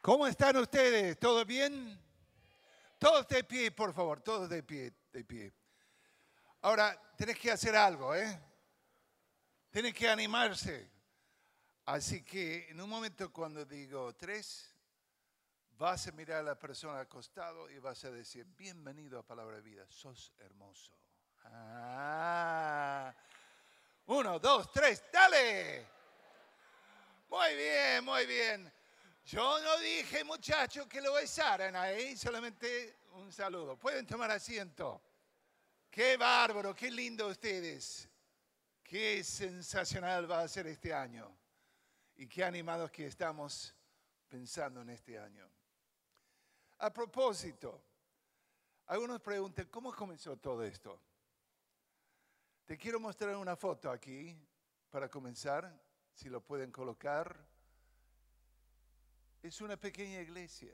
¿Cómo están ustedes? ¿Todo bien? Todos de pie, por favor, todos de pie, de pie. Ahora, tenés que hacer algo, ¿eh? Tienes que animarse. Así que en un momento cuando digo tres, vas a mirar a la persona al costado y vas a decir, bienvenido a Palabra de Vida, sos hermoso. Ah. Uno, dos, tres, dale. Muy bien, muy bien. Yo no dije, muchachos, que lo besaran ahí, solamente un saludo. Pueden tomar asiento. Qué bárbaro, qué lindo ustedes. Qué sensacional va a ser este año. Y qué animados que estamos pensando en este año. A propósito, algunos preguntan, ¿cómo comenzó todo esto? Te quiero mostrar una foto aquí para comenzar, si lo pueden colocar es una pequeña iglesia.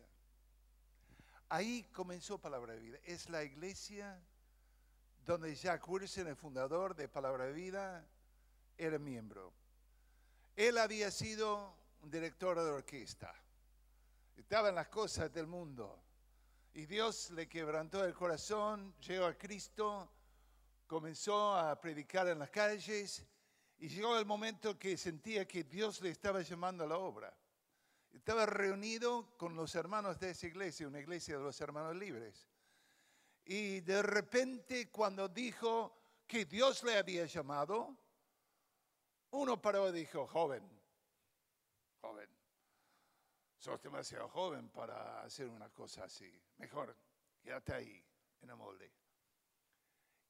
Ahí comenzó Palabra de Vida. Es la iglesia donde Jack Wilson, el fundador de Palabra de Vida, era miembro. Él había sido director de orquesta. Estaba en las cosas del mundo. Y Dios le quebrantó el corazón, llegó a Cristo, comenzó a predicar en las calles y llegó el momento que sentía que Dios le estaba llamando a la obra estaba reunido con los hermanos de esa iglesia, una iglesia de los hermanos libres. Y de repente cuando dijo que Dios le había llamado, uno paró y dijo, joven, joven, sos demasiado joven para hacer una cosa así. Mejor, quédate ahí, en el molde.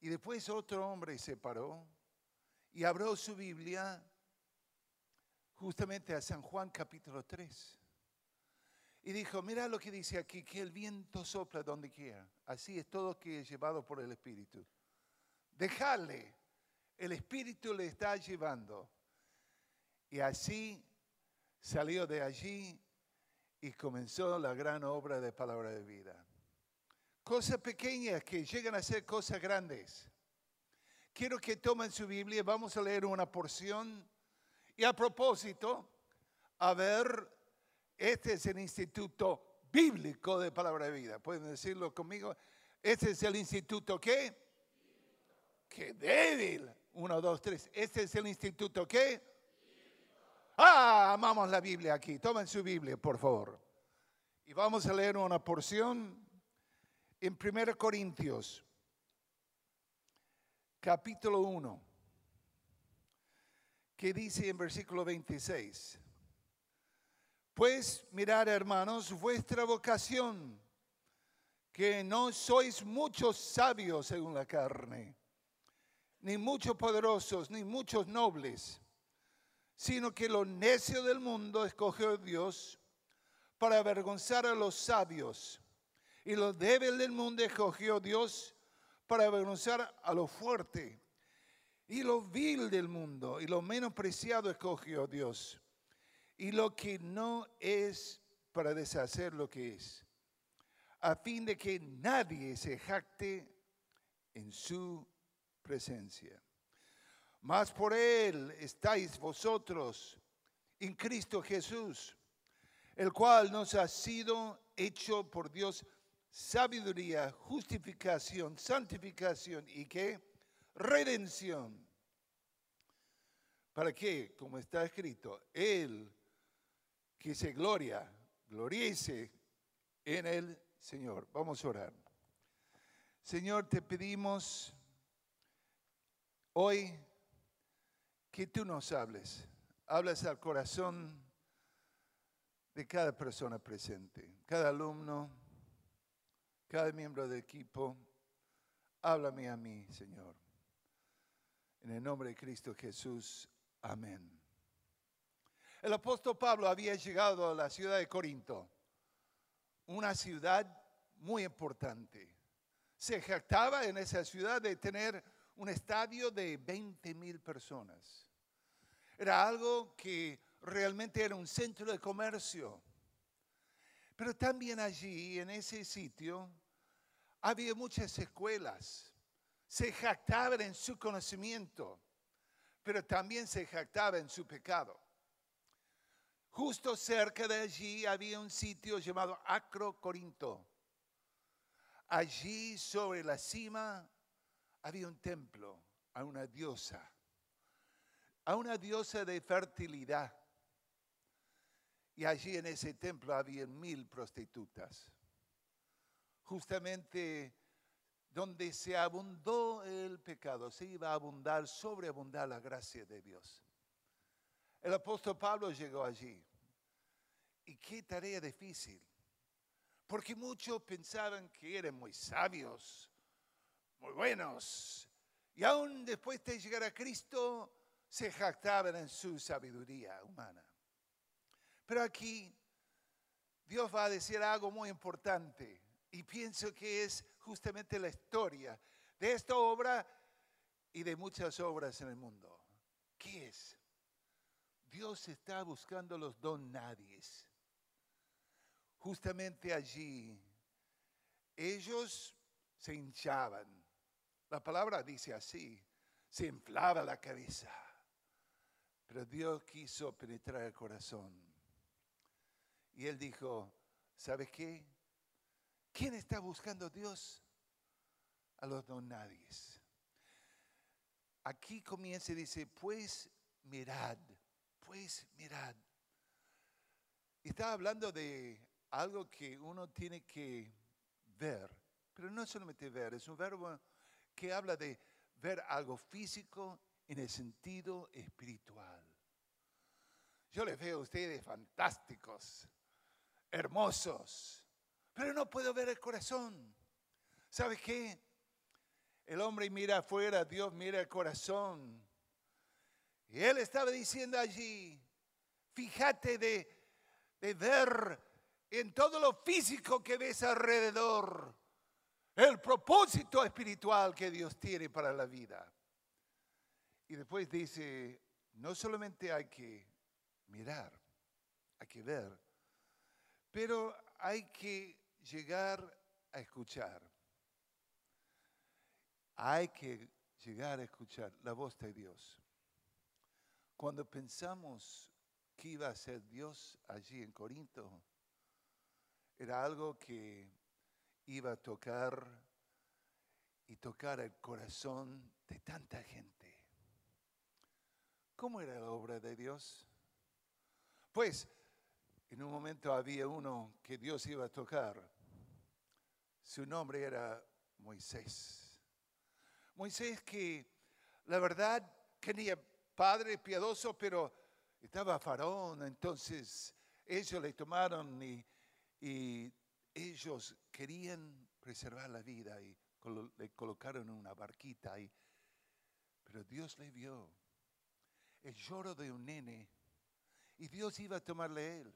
Y después otro hombre se paró y abrió su Biblia justamente a San Juan capítulo 3. Y dijo, mira lo que dice aquí, que el viento sopla donde quiera. Así es todo que es llevado por el Espíritu. Dejarle, el Espíritu le está llevando. Y así salió de allí y comenzó la gran obra de palabra de vida. Cosas pequeñas que llegan a ser cosas grandes. Quiero que tomen su Biblia, vamos a leer una porción. Y a propósito, a ver este es el instituto bíblico de palabra de vida. ¿Pueden decirlo conmigo? Este es el instituto qué? Qué débil. Uno, dos, tres. Este es el instituto qué? Ah, amamos la Biblia aquí. Tomen su Biblia, por favor. Y vamos a leer una porción en 1 Corintios, capítulo 1, que dice en versículo 26. Pues mirad, hermanos, vuestra vocación, que no sois muchos sabios según la carne, ni muchos poderosos, ni muchos nobles, sino que lo necio del mundo escogió Dios para avergonzar a los sabios, y lo débil del mundo escogió Dios para avergonzar a lo fuerte, y lo vil del mundo, y lo menospreciado escogió Dios y lo que no es para deshacer lo que es, a fin de que nadie se jacte en su presencia. Mas por Él estáis vosotros en Cristo Jesús, el cual nos ha sido hecho por Dios sabiduría, justificación, santificación y qué? Redención. ¿Para qué? Como está escrito, Él que se gloria, gloriese en el Señor. Vamos a orar. Señor, te pedimos hoy que tú nos hables. Hablas al corazón de cada persona presente, cada alumno, cada miembro del equipo. Háblame a mí, Señor. En el nombre de Cristo Jesús. Amén. El apóstol Pablo había llegado a la ciudad de Corinto, una ciudad muy importante. Se jactaba en esa ciudad de tener un estadio de 20 mil personas. Era algo que realmente era un centro de comercio. Pero también allí, en ese sitio, había muchas escuelas. Se jactaban en su conocimiento, pero también se jactaba en su pecado. Justo cerca de allí había un sitio llamado Acro Corinto. Allí sobre la cima había un templo a una diosa, a una diosa de fertilidad. Y allí en ese templo había mil prostitutas. Justamente donde se abundó el pecado, se iba a abundar, sobreabundar la gracia de Dios. El apóstol Pablo llegó allí. Y qué tarea difícil. Porque muchos pensaban que eran muy sabios, muy buenos. Y aún después de llegar a Cristo, se jactaban en su sabiduría humana. Pero aquí Dios va a decir algo muy importante. Y pienso que es justamente la historia de esta obra y de muchas obras en el mundo. ¿Qué es? Dios está buscando los don nadies justamente allí, ellos se hinchaban. La palabra dice así, se inflaba la cabeza. Pero Dios quiso penetrar el corazón. Y él dijo, ¿sabes qué? ¿Quién está buscando a Dios? A los don nadies. Aquí comienza y dice, pues mirad, pues mirad. Estaba hablando de algo que uno tiene que ver, pero no solamente ver, es un verbo que habla de ver algo físico en el sentido espiritual. Yo les veo a ustedes fantásticos, hermosos, pero no puedo ver el corazón. ¿Sabe qué? El hombre mira afuera, Dios mira el corazón. Y él estaba diciendo allí, fíjate de, de ver en todo lo físico que ves alrededor, el propósito espiritual que Dios tiene para la vida. Y después dice, no solamente hay que mirar, hay que ver, pero hay que llegar a escuchar. Hay que llegar a escuchar la voz de Dios. Cuando pensamos que iba a ser Dios allí en Corinto, era algo que iba a tocar y tocar el corazón de tanta gente. ¿Cómo era la obra de Dios? Pues en un momento había uno que Dios iba a tocar. Su nombre era Moisés. Moisés que la verdad tenía padre piadoso, pero estaba faraón, entonces ellos le tomaron y ellos querían preservar la vida y le colocaron en una barquita. Y, pero Dios le vio el lloro de un nene y Dios iba a tomarle a él.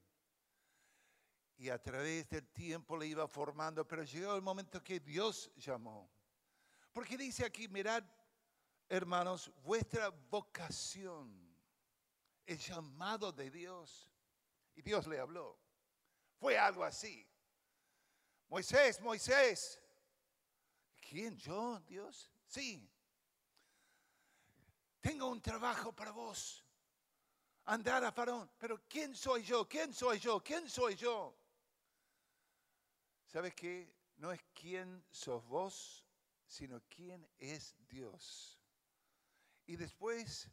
Y a través del tiempo le iba formando, pero llegó el momento que Dios llamó. Porque dice aquí, mirad, hermanos, vuestra vocación, el llamado de Dios. Y Dios le habló. Fue algo así. Moisés, Moisés. ¿Quién? ¿Yo? ¿Dios? Sí. Tengo un trabajo para vos. Andar a Faraón. Pero ¿quién soy yo? ¿Quién soy yo? ¿Quién soy yo? ¿Sabes qué? No es quién sos vos, sino quién es Dios. Y después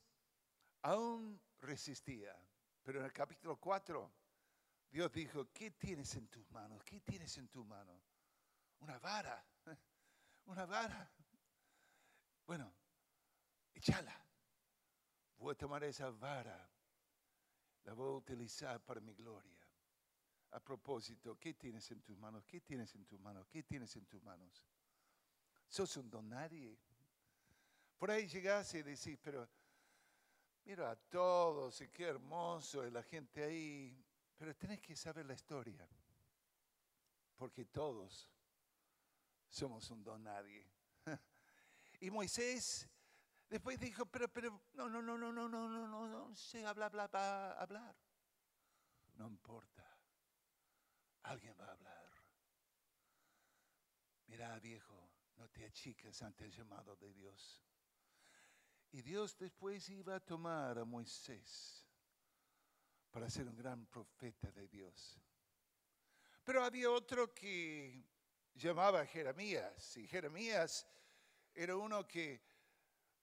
aún resistía. Pero en el capítulo 4 Dios dijo, ¿qué tienes en tus manos? ¿Qué tienes en tu mano? Una vara, una vara. Bueno, échala. Voy a tomar esa vara, la voy a utilizar para mi gloria. A propósito, ¿qué tienes en tus manos? ¿Qué tienes en tus manos? ¿Qué tienes en tus manos? Sos un don nadie. Por ahí llegás y decís, pero mira a todos y qué hermoso es la gente ahí. Pero tenés que saber la historia, porque todos somos un don nadie. Y Moisés después dijo, pero, pero, no, no, no, no, no, no, no, no, no sé hablar, hablar, hablar. No importa, alguien va a hablar. Mira, viejo, no te achiques ante el llamado de Dios. Y Dios después iba a tomar a Moisés para ser un gran profeta de Dios. Pero había otro que llamaba Jeremías, y Jeremías era uno que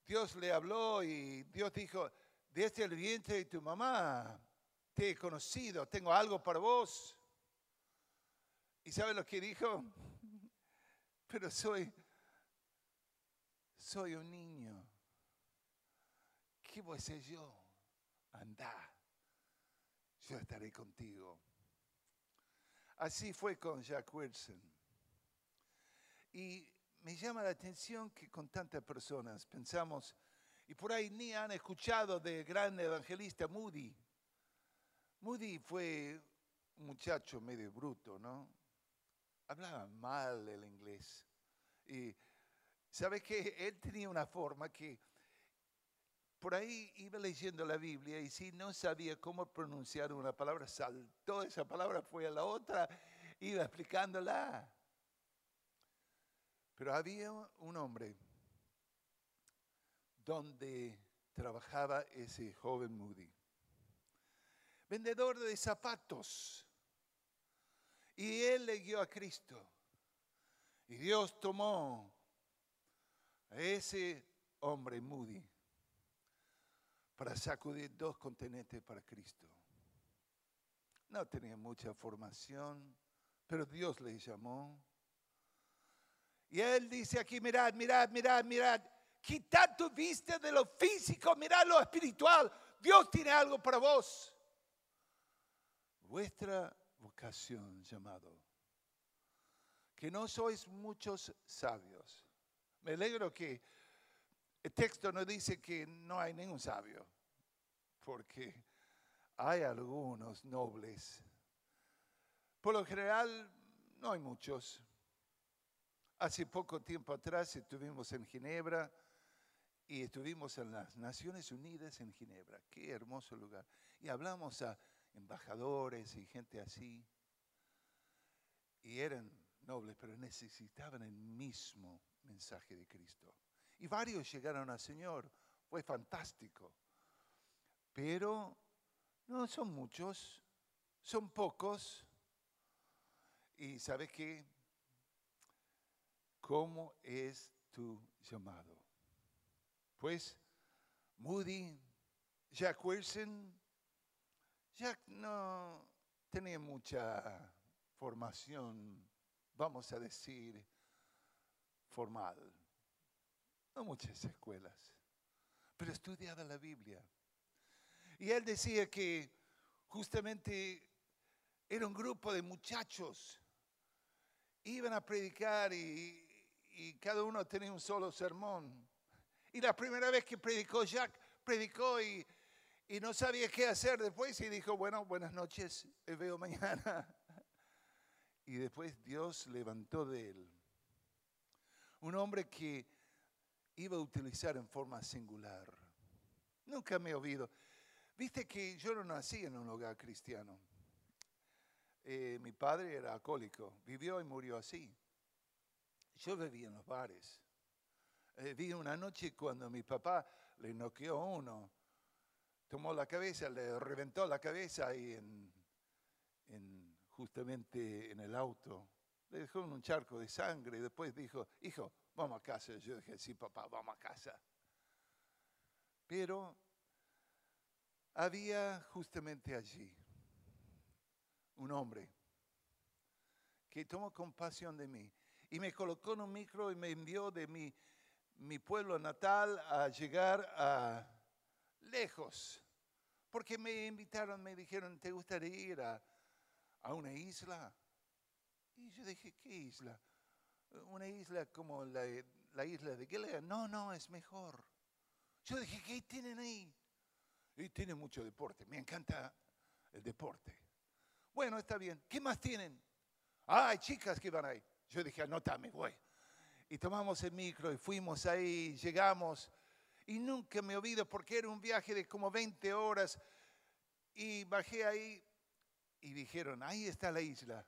Dios le habló y Dios dijo, desde el vientre de tu mamá te he conocido, tengo algo para vos. ¿Y sabe lo que dijo? Pero soy, soy un niño. ¿Qué voy a ser yo? Anda, yo estaré contigo. Así fue con Jack Wilson. Y me llama la atención que con tantas personas pensamos, y por ahí ni han escuchado del gran evangelista Moody. Moody fue un muchacho medio bruto, ¿no? Hablaba mal el inglés. Y sabe que él tenía una forma que por ahí iba leyendo la Biblia y si no sabía cómo pronunciar una palabra, saltó esa palabra, fue a la otra, iba explicándola. Pero había un hombre donde trabajaba ese joven Moody, vendedor de zapatos. Y él le guió a Cristo. Y Dios tomó a ese hombre Moody para sacudir dos continentes para Cristo. No tenía mucha formación, pero Dios le llamó. Y él dice aquí, mirad, mirad, mirad, mirad, quitad tu vista de lo físico, mirad lo espiritual. Dios tiene algo para vos. Vuestra vocación llamado. Que no sois muchos sabios. Me alegro que el texto no dice que no hay ningún sabio, porque hay algunos nobles. Por lo general, no hay muchos. Hace poco tiempo atrás estuvimos en Ginebra y estuvimos en las Naciones Unidas en Ginebra. Qué hermoso lugar. Y hablamos a embajadores y gente así. Y eran nobles, pero necesitaban el mismo mensaje de Cristo. Y varios llegaron al Señor. Fue fantástico. Pero no son muchos, son pocos. Y ¿sabes qué? ¿Cómo es tu llamado? Pues Moody, Jack Wilson, Jack no tenía mucha formación, vamos a decir, formal, no muchas escuelas, pero estudiaba la Biblia. Y él decía que justamente era un grupo de muchachos, iban a predicar y, cada uno tenía un solo sermón. Y la primera vez que predicó Jack, predicó y, y no sabía qué hacer después y dijo, bueno, buenas noches, me veo mañana. Y después Dios levantó de él un hombre que iba a utilizar en forma singular. Nunca me he oído. Viste que yo no nací en un hogar cristiano. Eh, mi padre era alcohólico, vivió y murió así. Yo vivía en los bares. Eh, vi una noche cuando mi papá le noqueó uno, tomó la cabeza, le reventó la cabeza en, justamente en el auto. Le dejó un charco de sangre y después dijo, hijo, vamos a casa. Yo dije, sí, papá, vamos a casa. Pero había justamente allí un hombre que tomó compasión de mí y me colocó en un micro y me envió de mi pueblo natal a llegar a lejos. Porque me invitaron, me dijeron, ¿te gustaría ir a, a una isla? Y yo dije, ¿qué isla? Una isla como la, la isla de Gilead. No, no, es mejor. Yo dije, ¿qué tienen ahí? Y tienen mucho deporte. Me encanta el deporte. Bueno, está bien. ¿Qué más tienen? Ah, hay chicas que van ahí. Yo dije, anótame, voy. Y tomamos el micro y fuimos ahí, llegamos. Y nunca me olvido porque era un viaje de como 20 horas. Y bajé ahí y dijeron, ahí está la isla.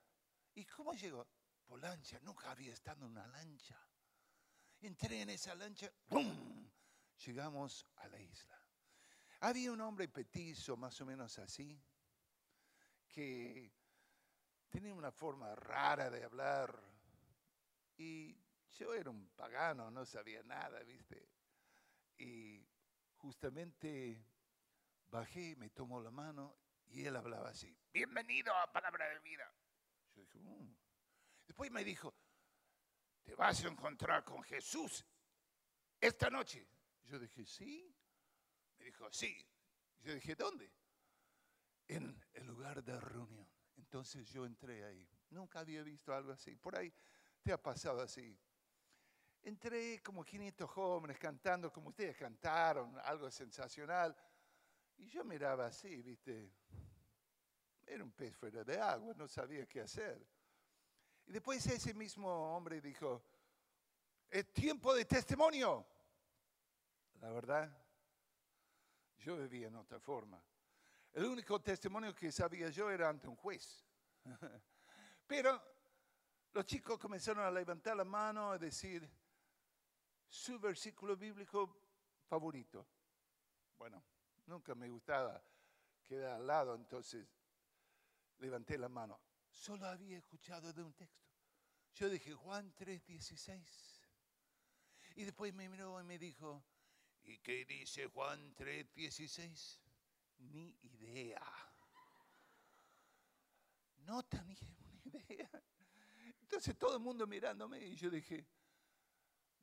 ¿Y cómo llegó? Por lancha. Nunca había estado en una lancha. Entré en esa lancha, ¡pum! Llegamos a la isla. Había un hombre petizo, más o menos así, que tenía una forma rara de hablar. Y yo era un pagano, no sabía nada, ¿viste? Y justamente bajé, me tomó la mano y él hablaba así, bienvenido a Palabra de Vida. Yo dije, "Mm". después me dijo, te vas a encontrar con Jesús esta noche. Yo dije, sí. Me dijo, sí. Yo dije, ¿dónde? En el lugar de reunión. Entonces yo entré ahí. Nunca había visto algo así. Por ahí te ha pasado así. Entré como 500 jóvenes cantando como ustedes cantaron, algo sensacional. Y yo miraba así, viste. Era un pez fuera de agua, no sabía qué hacer. Y después ese mismo hombre dijo, es tiempo de testimonio. La verdad, yo vivía en otra forma. El único testimonio que sabía yo era ante un juez. Pero los chicos comenzaron a levantar la mano a decir su versículo bíblico favorito. Bueno, nunca me gustaba quedar al lado, entonces levanté la mano. Solo había escuchado de un texto. Yo dije, Juan 3:16. Y después me miró y me dijo, ¿y qué dice Juan 3:16? Ni idea. No tenía ni idea. Entonces todo el mundo mirándome y yo dije,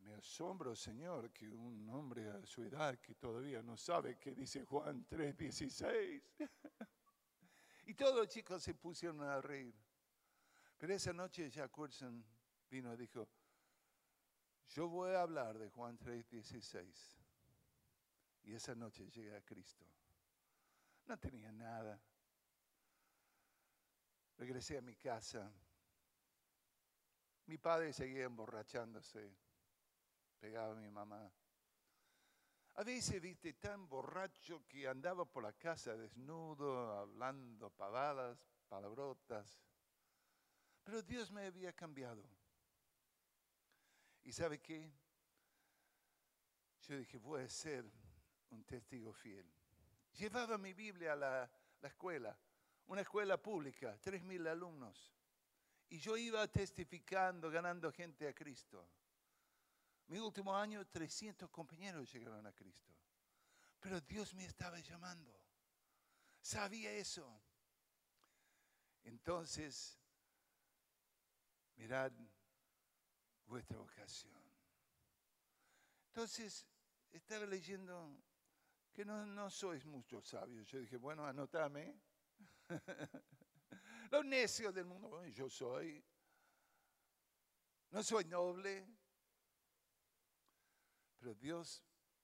me asombro, Señor, que un hombre a su edad que todavía no sabe qué dice Juan 3:16. y todos los chicos se pusieron a reír. Pero esa noche Wilson vino y dijo, yo voy a hablar de Juan 3:16. Y esa noche llegué a Cristo. No tenía nada. Regresé a mi casa. Mi padre seguía emborrachándose. Pegaba mi mamá. A veces, viste, tan borracho que andaba por la casa desnudo, hablando pavadas, palabrotas. Pero Dios me había cambiado. ¿Y sabe qué? Yo dije, voy a ser un testigo fiel. Llevaba mi Biblia a la, la escuela, una escuela pública, tres mil alumnos. Y yo iba testificando, ganando gente a Cristo. Mi último año, 300 compañeros llegaron a Cristo. Pero Dios me estaba llamando. Sabía eso. Entonces, mirad vuestra vocación. Entonces, estaba leyendo que no, sois muchos sabios. Yo dije, bueno, anotame. Los necios del mundo, yo soy. No soy noble. Pero Dios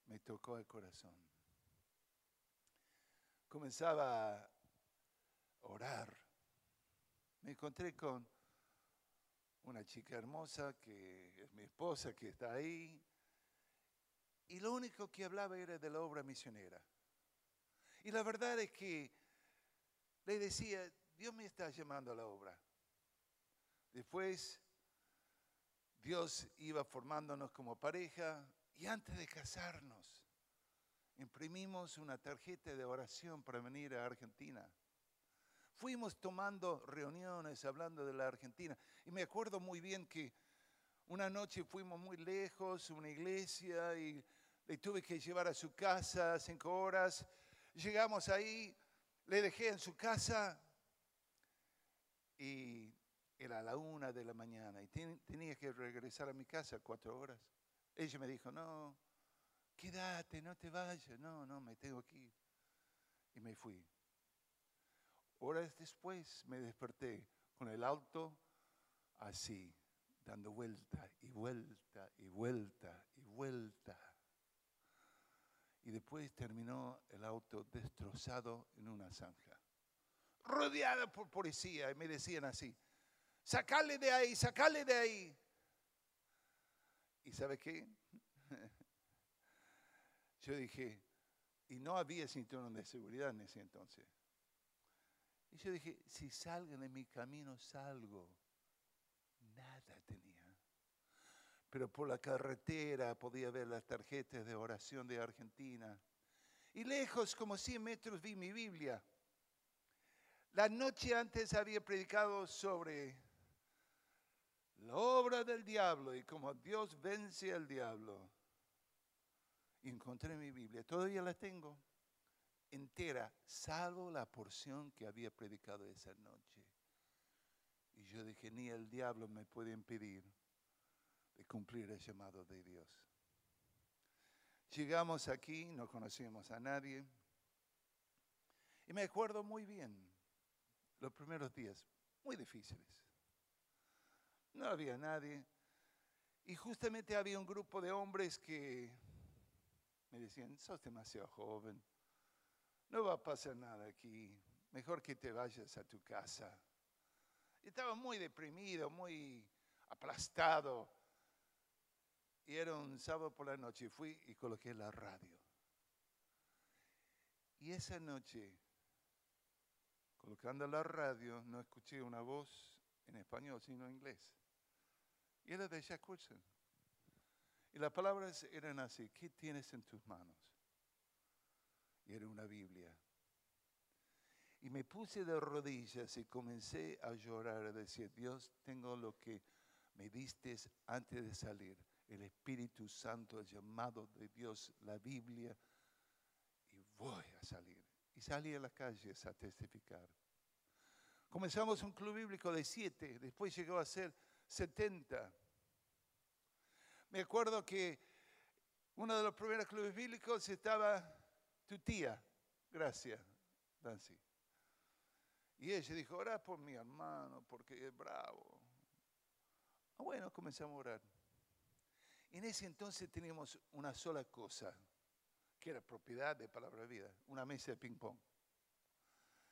me tocó el corazón. Comenzaba a orar. Me encontré con una chica hermosa que es mi esposa, que está ahí. Y lo único que hablaba era de la obra misionera. Y la verdad es que le decía, Dios me está llamando a la obra. Después, Dios iba formándonos como pareja y antes de casarnos, imprimimos una tarjeta de oración para venir a Argentina. Fuimos tomando reuniones hablando de la Argentina. Y me acuerdo muy bien que una noche fuimos muy lejos, una iglesia, y le tuve que llevar a su casa cinco horas. Llegamos ahí, le dejé en su casa y era la una de la mañana y tenía que regresar a mi casa cuatro horas. Ella me dijo, no, quédate, no te vayas, no, no, me tengo que ir. Y me fui. Horas después me desperté con el auto así, dando vuelta y vuelta y vuelta y vuelta. Y después terminó el auto destrozado en una zanja, rodeada por policía, y me decían así, sacale de ahí, sacale de ahí. ¿Y sabe qué? Yo dije, y no había cinturón de seguridad en ese entonces. Y yo dije, si salgan de mi camino, salgo. Nada tenía. Pero por la carretera podía ver las tarjetas de oración de Argentina. Y lejos, como 100 metros, vi mi Biblia. La noche antes había predicado sobre la obra del diablo y cómo Dios vence al diablo. encontré mi Biblia, todavía la tengo entera, salvo la porción que había predicado esa noche. Y yo dije, ni el diablo me puede impedir de cumplir el llamado de Dios. Llegamos aquí, no conocíamos a nadie. Y me acuerdo muy bien los primeros días, muy difíciles. No había nadie. Y justamente había un grupo de hombres que me decían, sos demasiado joven, no va a pasar nada aquí, mejor que te vayas a tu casa. estaba muy deprimido, muy aplastado. Y era un sábado por la noche, fui y coloqué la radio. Y esa noche, colocando la radio, no escuché una voz en español, sino en inglés. Y era de Wilson. Y las palabras eran así, ¿qué tienes en tus manos? Y era una Biblia. Y me puse de rodillas y comencé a llorar, a decir, Dios, tengo lo que me diste antes de salir, el Espíritu Santo, el llamado de Dios, la Biblia, y voy a salir. Y salí a las calles a testificar. Comenzamos un club bíblico de siete, después llegó a ser 70. Me acuerdo que uno de los primeros clubes bíblicos estaba tu tía, gracias, Nancy. Y ella dijo, ora por mi hermano porque es bravo. Ah, bueno, comenzamos a orar. En ese entonces teníamos una sola cosa, que era propiedad de Palabra de Vida, una mesa de ping-pong.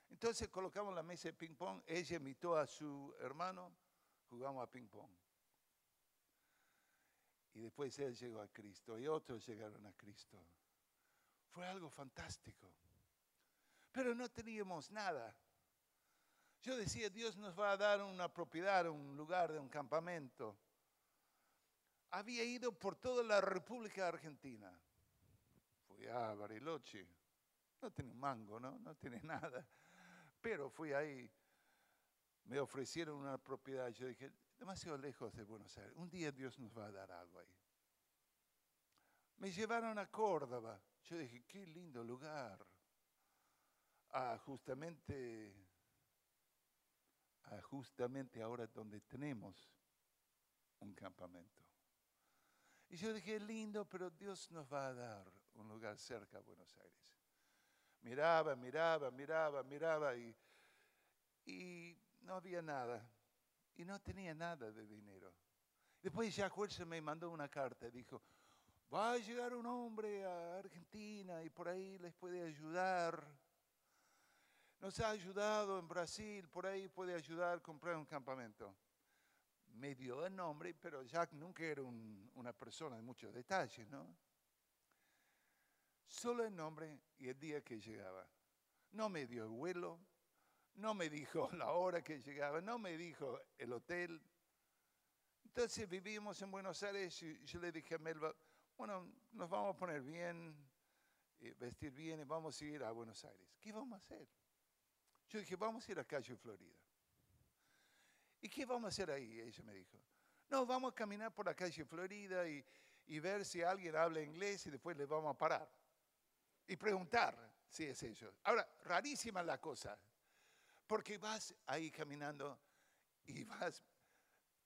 Entonces colocamos la mesa de ping-pong, ella invitó a su hermano, jugamos a ping-pong. Y después él llegó a Cristo y otros llegaron a Cristo. Fue algo fantástico. Pero no teníamos nada. Yo decía, Dios nos va a dar una propiedad, un lugar de un campamento. Había ido por toda la República Argentina. Fui a Bariloche. No tiene un mango, ¿no? No tiene nada. Pero fui ahí. Me ofrecieron una propiedad. Yo dije, demasiado lejos de Buenos Aires. Un día Dios nos va a dar algo ahí. Me llevaron a Córdoba. Yo dije, qué lindo lugar. Ah, justamente justamente ahora donde tenemos un campamento. Y yo dije, lindo, pero Dios nos va a dar un lugar cerca a Buenos Aires. Miraba, miraba, miraba, miraba y, y no había nada. Y no tenía nada de dinero. Después Jack Wilson me mandó una carta. Dijo, va a llegar un hombre a Argentina y por ahí les puede ayudar nos ha ayudado en Brasil, por ahí puede ayudar a comprar un campamento. Me dio el nombre, pero Jack nunca era una persona de muchos detalles, ¿no? Solo el nombre y el día que llegaba. No me dio el vuelo, no me dijo la hora que llegaba, no me dijo el hotel. Entonces vivimos en Buenos Aires y yo le dije a Melba, bueno, nos vamos a poner bien, eh, vestir bien y vamos a ir a Buenos Aires. ¿Qué vamos a hacer? Yo dije, vamos a ir a Calle Florida. ¿Y qué vamos a hacer ahí? Ella me dijo, no, vamos a caminar por la calle Florida y, y ver si alguien habla inglés y después le vamos a parar. Y preguntar si es ellos. Ahora, rarísima la cosa, porque vas ahí caminando y vas,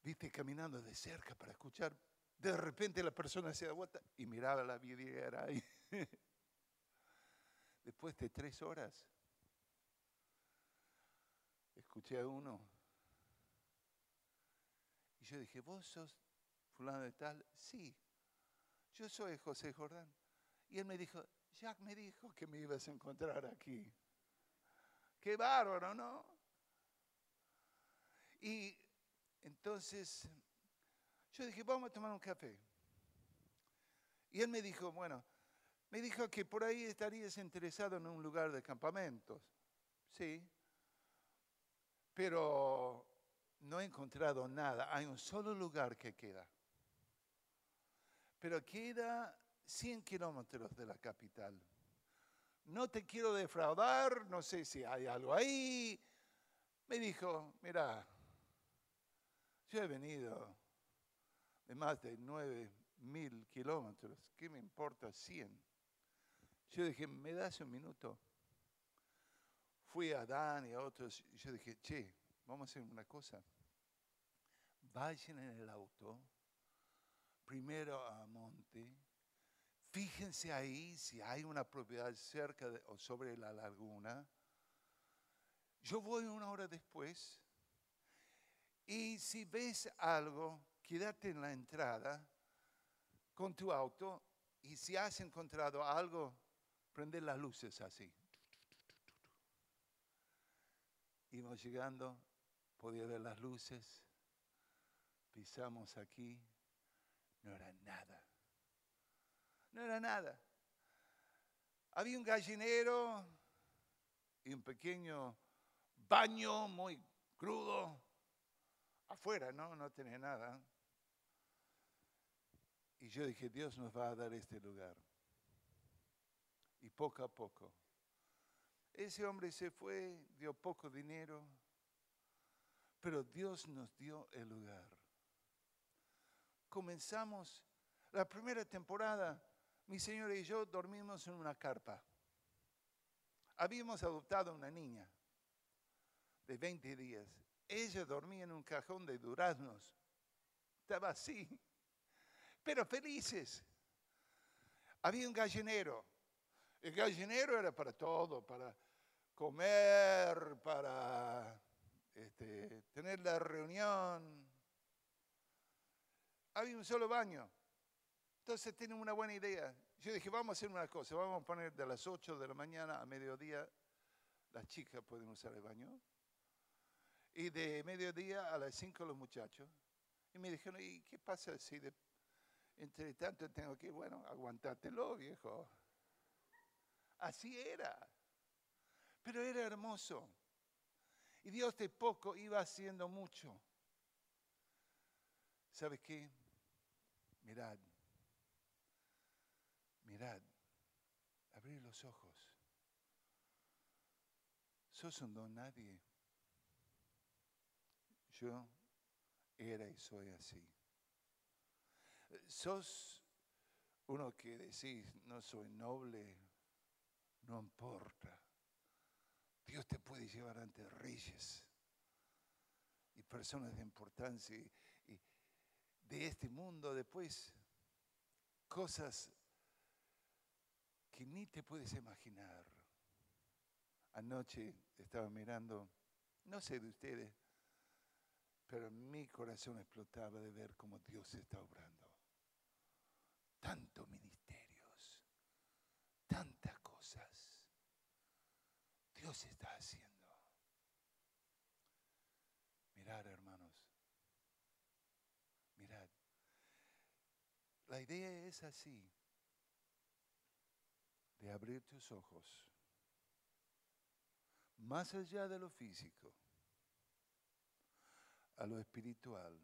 viste, caminando de cerca para escuchar. De repente la persona se da vuelta y miraba la vidriera ahí. Después de tres horas, escuché a uno y yo dije, ¿vos sos fulano de tal? Sí, yo soy José Jordán. Y él me dijo, Jack me dijo que me ibas a encontrar aquí. Qué bárbaro, ¿no? Y entonces yo dije, vamos a tomar un café. Y él me dijo, bueno, me dijo que por ahí estarías interesado en un lugar de campamentos. Sí, pero no he encontrado nada. Hay un solo lugar que queda. Pero queda 100 kilómetros de la capital. No te quiero defraudar, no sé si hay algo ahí, me dijo, mira, yo he venido de más de nueve mil kilómetros, ¿qué me importa 100? Yo dije, ¿me das un minuto? Fui a Dan y a otros, y yo dije, che, vamos a hacer una cosa. Vayan en el auto, primero a Monte, fíjense ahí si hay una propiedad cerca o sobre la laguna. Yo voy una hora después y si ves algo, quédate en la entrada con tu auto y si has encontrado algo, prende las luces así. Íbamos llegando, podía ver las luces, pisamos aquí, no era nada. No era nada. Había un gallinero y un pequeño baño muy crudo afuera, ¿no? No tenía nada. Y yo dije, Dios nos va a dar este lugar. Y poco a poco. Ese hombre se fue, dio poco dinero, pero Dios nos dio el lugar. Comenzamos la primera temporada, mi señora y yo dormimos en una carpa. Habíamos adoptado una niña de 20 días. Ella dormía en un cajón de duraznos. Estaba así, pero felices. Había un gallinero. El gallinero era para todo, para comer, para este, tener la reunión. Había un solo baño. Entonces tienen una buena idea. Yo dije, vamos a hacer una cosa, vamos a poner de las 8 de la mañana a mediodía, las chicas pueden usar el baño, y de mediodía a las 5 los muchachos. Y me dijeron, ¿y qué pasa si de, entre tanto tengo que, bueno, aguantártelo, viejo? Así era. Pero era hermoso. Y Dios de poco iba haciendo mucho. ¿Sabes qué? Mirad, mirad, abrir los ojos. Sos un don nadie. Yo era y soy así. Sos uno que decís, no soy noble, no importa. Dios te puede llevar ante reyes y personas de importancia y, de este mundo después cosas que ni te puedes imaginar. Anoche estaba mirando, no sé de ustedes, pero mi corazón explotaba de ver cómo Dios está obrando. Tantos ministerios, tantas cosas. Dios está haciendo. Mirar, hermanos. Mirad. La idea es así, de abrir tus ojos, más allá de lo físico a lo espiritual,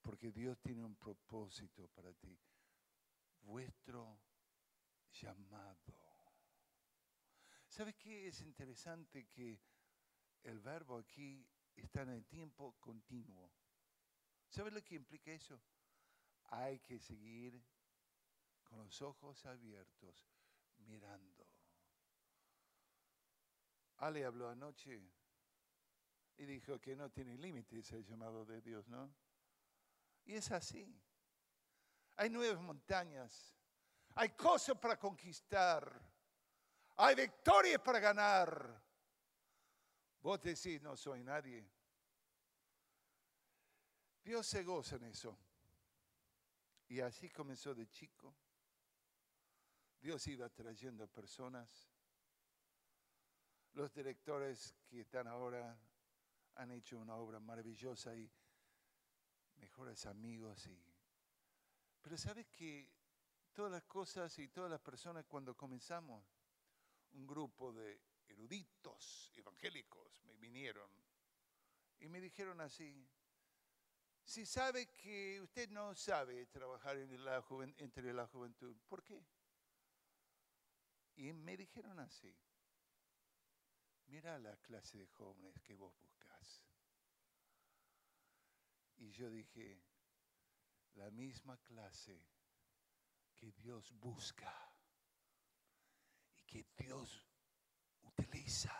porque Dios tiene un propósito para ti, vuestro llamado. ¿Sabes qué es interesante que el verbo aquí está en el tiempo continuo? ¿Sabes lo que implica eso? Hay que seguir con los ojos abiertos, mirando. Ale habló anoche y dijo que no tiene límites el llamado de Dios, ¿no? Y es así. Hay nuevas montañas, hay cosas para conquistar, hay victorias para ganar. Vos decís, no soy nadie. Dios se goza en eso. Y así comenzó de chico. Dios iba trayendo personas. Los directores que están ahora han hecho una obra maravillosa y mejores amigos. Y... Pero sabes que todas las cosas y todas las personas cuando comenzamos, un grupo de eruditos evangélicos me vinieron y me dijeron así, si sabe que usted no sabe trabajar entre la juventud, ¿por qué? Y me dijeron así, mira la clase de jóvenes que vos buscas. Y yo dije, la misma clase que Dios busca y que Dios utiliza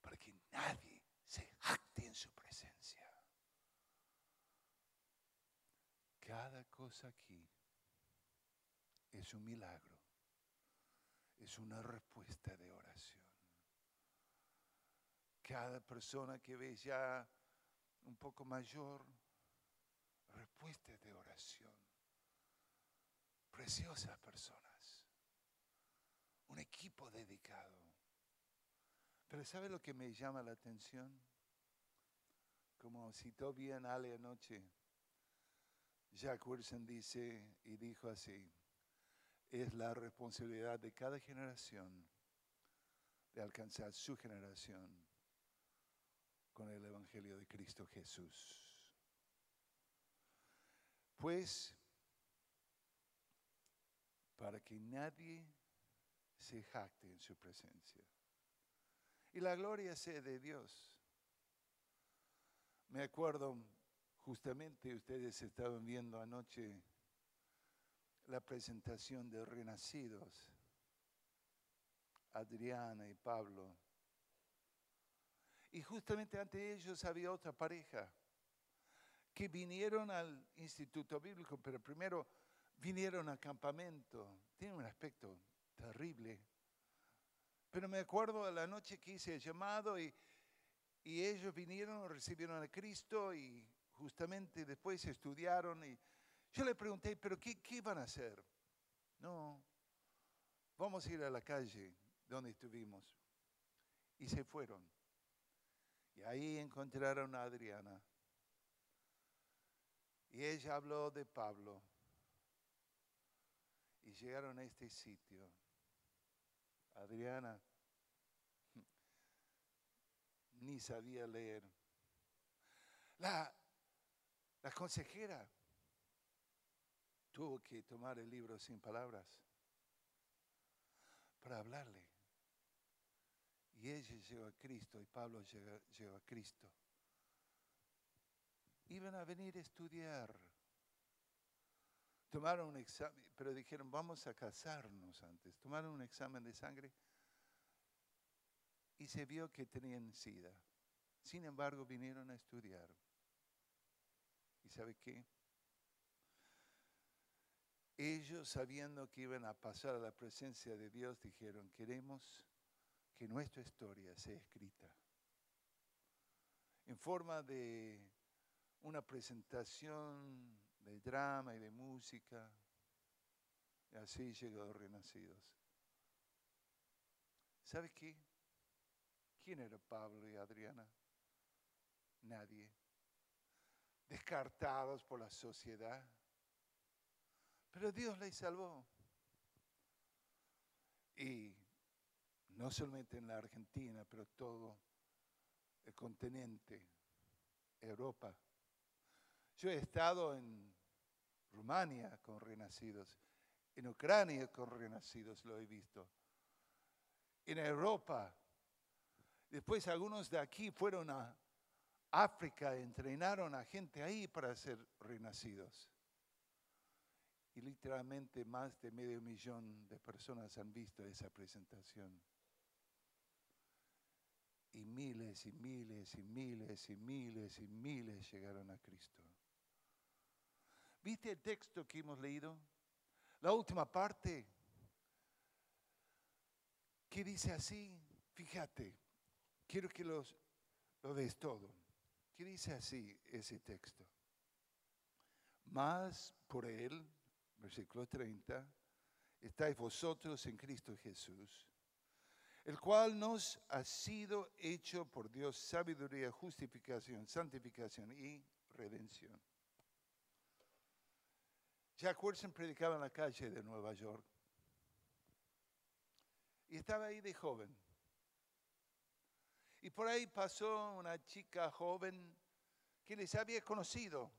para que nadie se jacte en su presencia. Cada cosa aquí es un milagro, es una respuesta de oración. Cada persona que ve ya un poco mayor, respuesta de oración. Preciosas personas, un equipo dedicado. Pero ¿sabe lo que me llama la atención? Como citó bien Ale anoche, Jack Wilson dice y dijo así, es la responsabilidad de cada generación de alcanzar su generación con el Evangelio de Cristo Jesús. Pues, para que nadie se jacte en su presencia. Y la gloria sea de Dios. Me acuerdo, justamente ustedes estaban viendo anoche la presentación de Renacidos, Adriana y Pablo. Y justamente ante ellos había otra pareja que vinieron al Instituto Bíblico, pero primero vinieron al campamento. Tiene un aspecto terrible. Pero me acuerdo de la noche que hice el llamado y, y ellos vinieron, recibieron a Cristo y justamente después estudiaron y yo le pregunté, pero qué, ¿qué van a hacer? No, vamos a ir a la calle donde estuvimos. Y se fueron. Y ahí encontraron a Adriana. Y ella habló de Pablo. Y llegaron a este sitio. Adriana ni sabía leer. La, la consejera tuvo que tomar el libro sin palabras para hablarle. Y ella llegó a Cristo y Pablo llegó, a Cristo. Iban a venir a estudiar. Tomaron un examen, pero dijeron, vamos a casarnos antes. Tomaron un examen de sangre y se vio que tenían sida. Sin embargo, vinieron a estudiar. ¿Y sabe qué? Ellos, sabiendo que iban a pasar a la presencia de Dios, dijeron, queremos que nuestra historia sea escrita en forma de una presentación de drama y de música. Y así llegó Renacidos. ¿Sabe qué? ¿Quién era Pablo y Adriana? Nadie. Descartados por la sociedad pero Dios les salvó. Y no solamente en la Argentina, pero todo el continente, Europa. Yo he estado en Rumania con renacidos, en Ucrania con renacidos, lo he visto. En Europa. Después algunos de aquí fueron a África, entrenaron a gente ahí para ser renacidos. Y literalmente más de medio millón de personas han visto esa presentación. Y miles y miles y miles y miles y miles llegaron a Cristo. ¿Viste el texto que hemos leído? La última parte, que dice así, fíjate, quiero que los, lo veas todo. ¿Qué dice así ese texto? Más por él, versículo 30, estáis vosotros en Cristo Jesús, el cual nos ha sido hecho por Dios sabiduría, justificación, santificación y redención. Jack Wilson predicaba en la calle de Nueva York y estaba ahí de joven. Y por ahí pasó una chica joven que les había conocido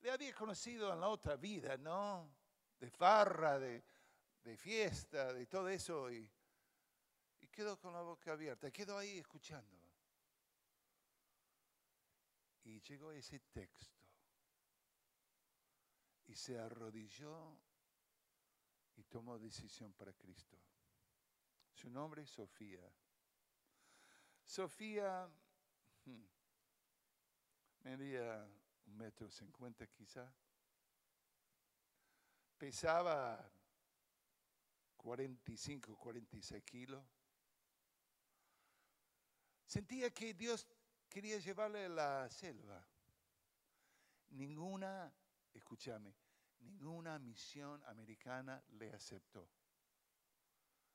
le había conocido en la otra vida, ¿no? De farra, de, fiesta, de todo eso. Y quedó con la boca abierta, quedó ahí escuchando. Y llegó ese texto. Y se arrodilló y tomó decisión para Cristo. Su nombre es Sofía. Sofía hmm, medía un metro cincuenta quizá. Pesaba 45, 46 kilos. Sentía que Dios quería llevarle a la selva. Ninguna, escúchame, ninguna misión americana le aceptó.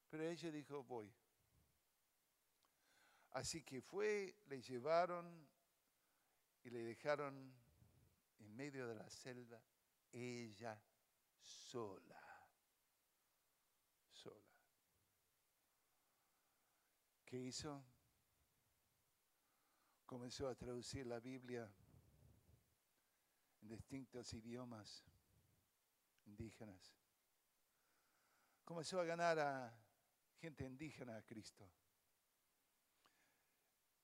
Pero ella dijo, voy. Así que fue, le llevaron y le dejaron en medio de la selva, ella sola. Sola. ¿Qué hizo? Comenzó a traducir la Biblia en distintos idiomas indígenas. Comenzó a ganar a gente indígena a Cristo.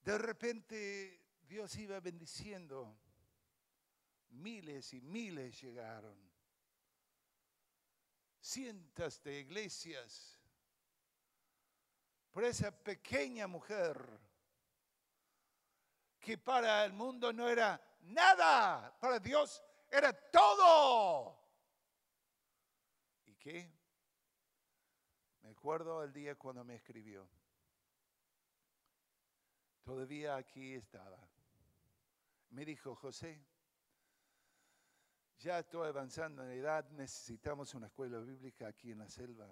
De repente Dios iba bendiciendo. Miles y miles llegaron. Cientos de iglesias. Por esa pequeña mujer que para el mundo no era nada, para Dios era todo. ¿Y qué? Me acuerdo el día cuando me escribió. Todavía aquí estaba. Me dijo, José, ya estoy avanzando en edad, necesitamos una escuela bíblica aquí en la selva.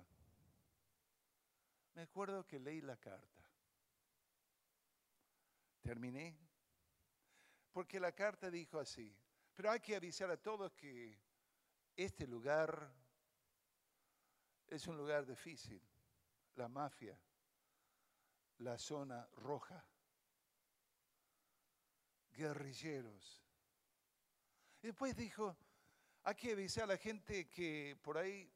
Me acuerdo que leí la carta. Terminé. Porque la carta dijo así, pero hay que avisar a todos que este lugar es un lugar difícil. La mafia, la zona roja, guerrilleros. Después dijo, hay que avisar a la gente que por ahí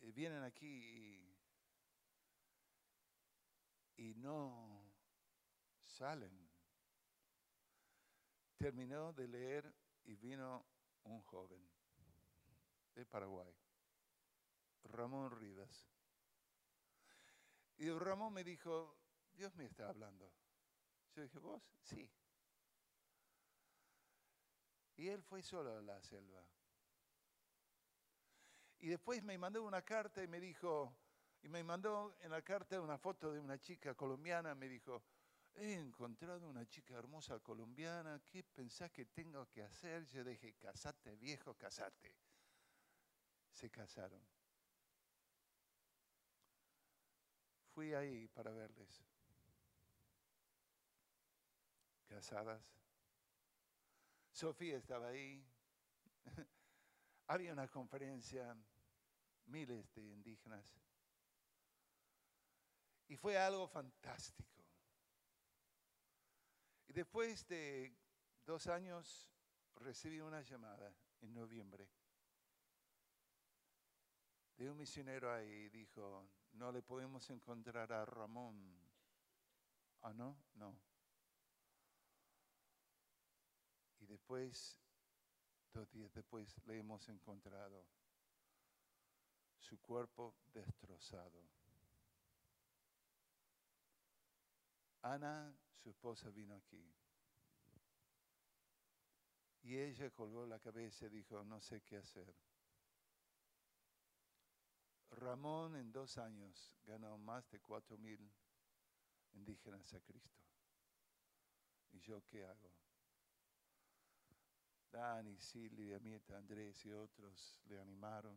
eh, vienen aquí y, y no salen. Terminó de leer y vino un joven de Paraguay. Ramón Rivas. Y Ramón me dijo, Dios me está hablando. Yo dije, ¿vos? Sí. Y él fue solo a la selva. Y después me mandó una carta y me dijo, y me mandó en la carta una foto de una chica colombiana, me dijo, he encontrado una chica hermosa colombiana, ¿qué pensás que tengo que hacer? Yo dije, casate viejo, casate. Se casaron. Fui ahí para verles. Casadas. Sofía estaba ahí. Había una conferencia, miles de indígenas. Y fue algo fantástico. Y después de dos años recibí una llamada en noviembre de un misionero ahí. Dijo, no le podemos encontrar a Ramón. Ah, no, no. Y después, dos días después, le hemos encontrado su cuerpo destrozado. Ana, su esposa, vino aquí. Y ella colgó la cabeza y dijo, no sé qué hacer. Ramón en dos años ganó más de cuatro mil indígenas a Cristo. ¿Y yo qué hago? Dani, Silvia, Mieta, Andrés y otros le animaron.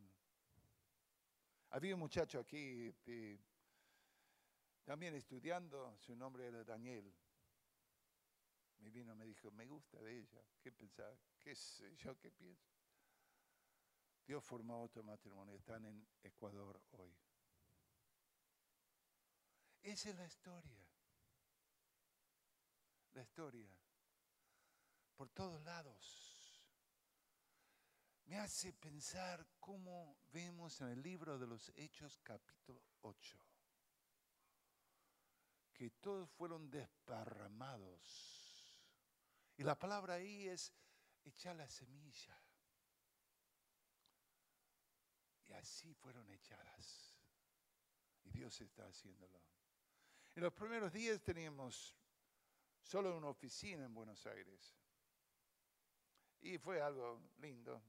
Había un muchacho aquí también estudiando, su nombre era Daniel. Me vino, me dijo, me gusta de ella. ¿Qué pensaba? ¿Qué sé yo qué pienso? Dios formó otro matrimonio, están en Ecuador hoy. Esa es la historia. La historia. Por todos lados. Me hace pensar cómo vemos en el libro de los Hechos capítulo 8. que todos fueron desparramados. Y la palabra ahí es echar la semilla. Y así fueron echadas. Y Dios está haciéndolo. En los primeros días teníamos solo una oficina en Buenos Aires. Y fue algo lindo.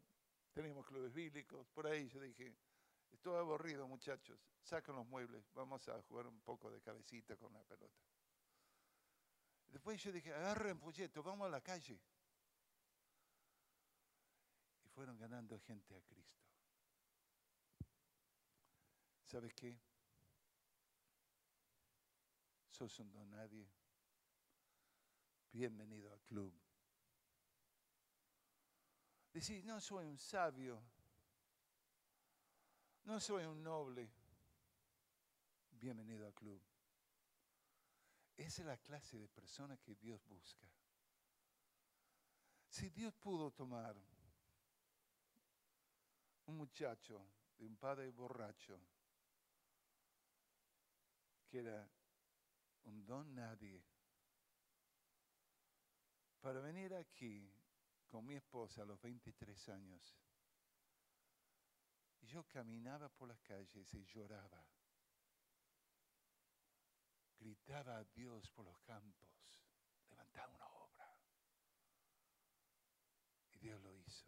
Teníamos clubes bíblicos. Por ahí yo dije, estoy aburrido muchachos, sacan los muebles, vamos a jugar un poco de cabecita con la pelota. Después yo dije, agarren folleto, vamos a la calle. Y fueron ganando gente a Cristo. ¿Sabes qué? sos un don nadie. Bienvenido al club. Decís, no soy un sabio, no soy un noble. Bienvenido al club. Esa es la clase de persona que Dios busca. Si Dios pudo tomar un muchacho de un padre borracho, que era un don nadie, para venir aquí con mi esposa a los 23 años. Yo caminaba por las calles y lloraba. Gritaba a Dios por los campos. Levantaba una obra. Y Dios lo hizo.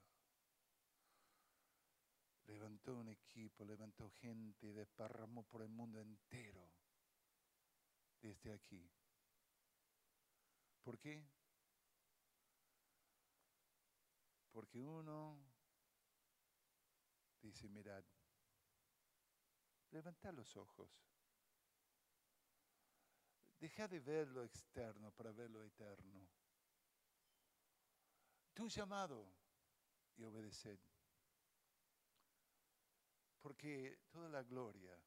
Levantó un equipo, levantó gente, desparramó por el mundo entero desde aquí. ¿Por qué? Porque uno dice, mirad, levanta los ojos. Deja de ver lo externo para ver lo eterno. Tu llamado y obedecer. Porque toda la gloria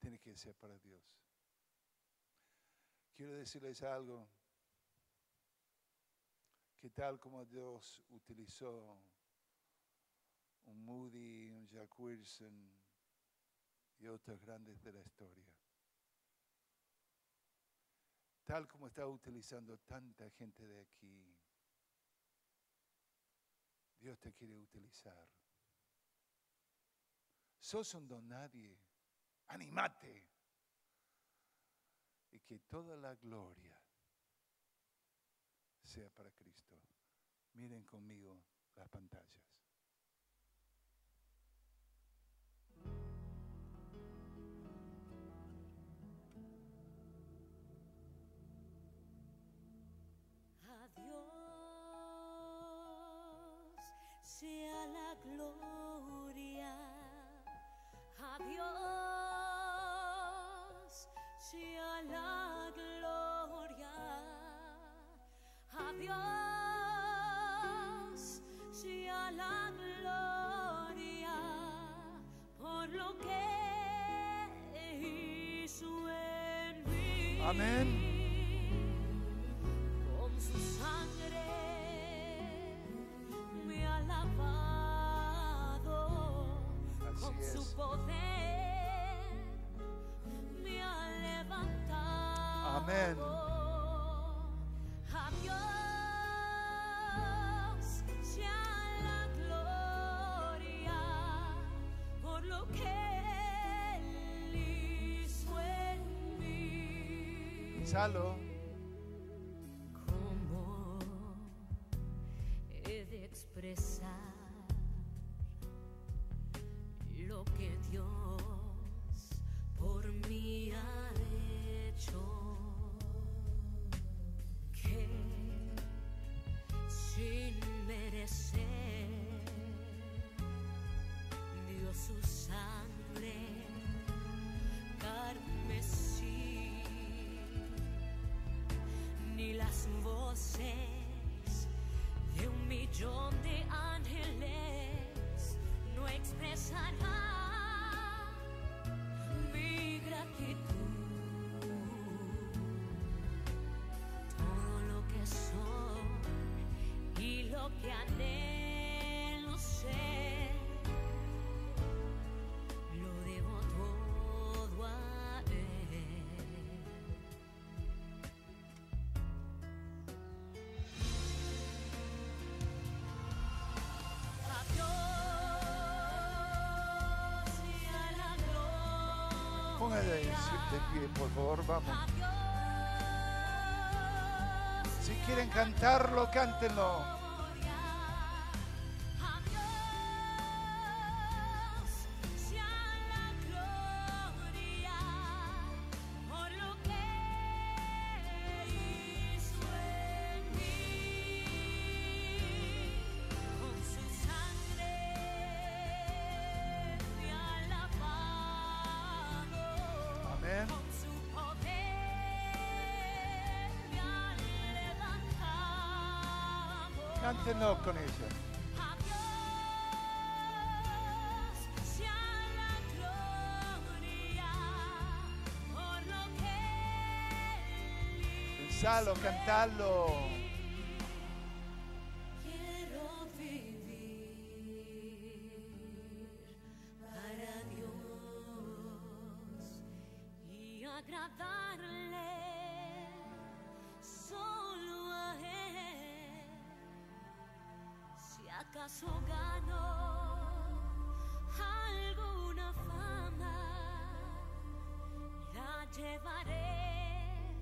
tiene que ser para Dios. Quiero decirles algo, que tal como Dios utilizó un Moody, un Jack Wilson y otros grandes de la historia, tal como está utilizando tanta gente de aquí, Dios te quiere utilizar. Sos un don nadie animate. Y que toda la gloria sea para Cristo. Miren conmigo las pantallas. Amén. Mí. De, de pie, por favor, vamos. Si quieren cantarlo, cántenlo. Que Él Pensalo, cantalo. Quiero vivir para Dios y agradarle acaso gano alguna fama, la llevaré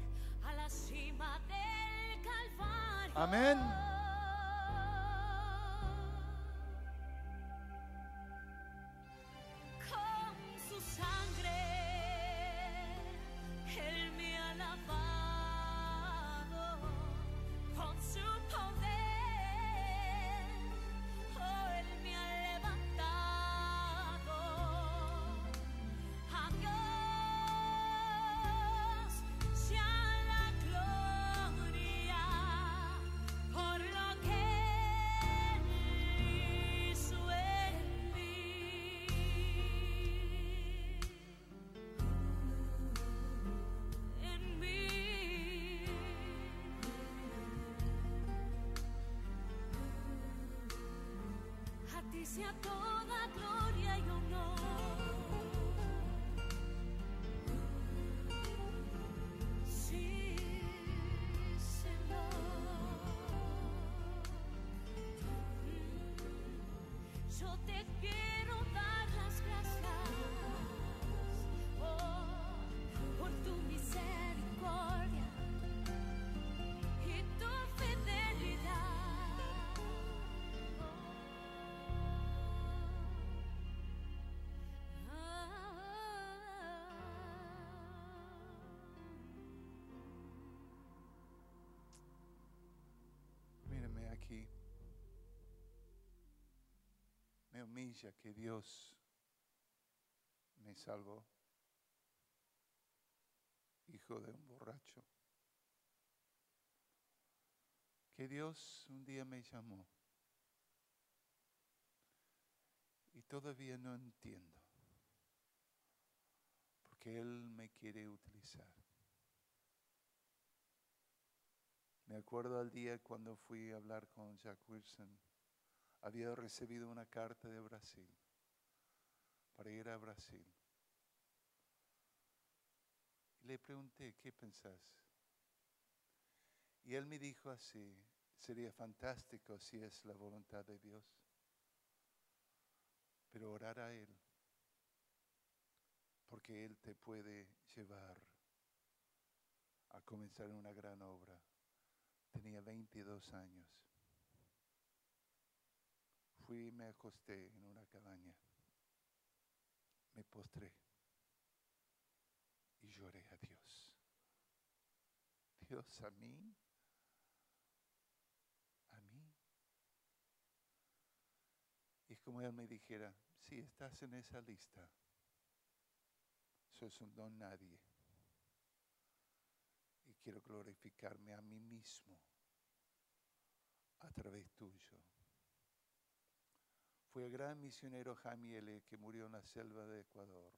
a la cima del Calvario. Amén. A ti sea toda gloria Que Dios me salvó. Hijo de un borracho. Que Dios un día me llamó. Y todavía no entiendo. Porque Él me quiere utilizar. Me acuerdo al día cuando fui a hablar con Jack Wilson. Había recibido una carta de Brasil para ir a Brasil. Y le pregunté, ¿qué pensás? Y él me dijo así, sería fantástico si es la voluntad de Dios, pero orar a Él, porque Él te puede llevar a comenzar una gran obra. Tenía 22 años. Fui y me acosté en una cabaña. Me postré y lloré a Dios. Dios, a mí, a mí. Y es como Él me dijera, si estás en esa lista, sos un don nadie y quiero glorificarme a mí mismo a través tuyo. Fue el gran misionero Jamiele que murió en la selva de Ecuador,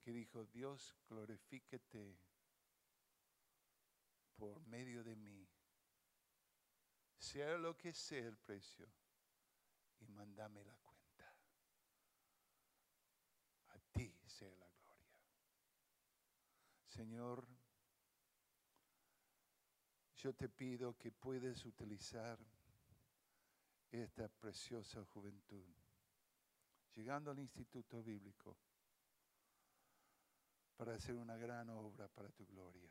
que dijo, Dios glorifíquete por medio de mí, sea lo que sea el precio, y mándame la cuenta. A ti sea la gloria. Señor, yo te pido que puedas utilizar esta preciosa juventud, llegando al Instituto Bíblico, para hacer una gran obra para tu gloria.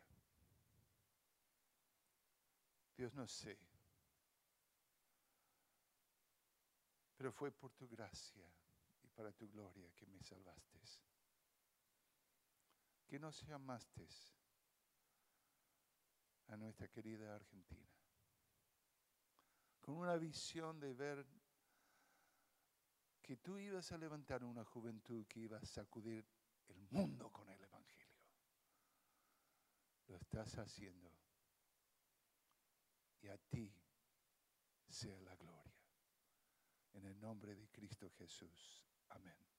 Dios no sé, pero fue por tu gracia y para tu gloria que me salvaste. Que nos llamaste a nuestra querida Argentina con una visión de ver que tú ibas a levantar una juventud que iba a sacudir el mundo con el Evangelio. Lo estás haciendo. Y a ti sea la gloria. En el nombre de Cristo Jesús. Amén.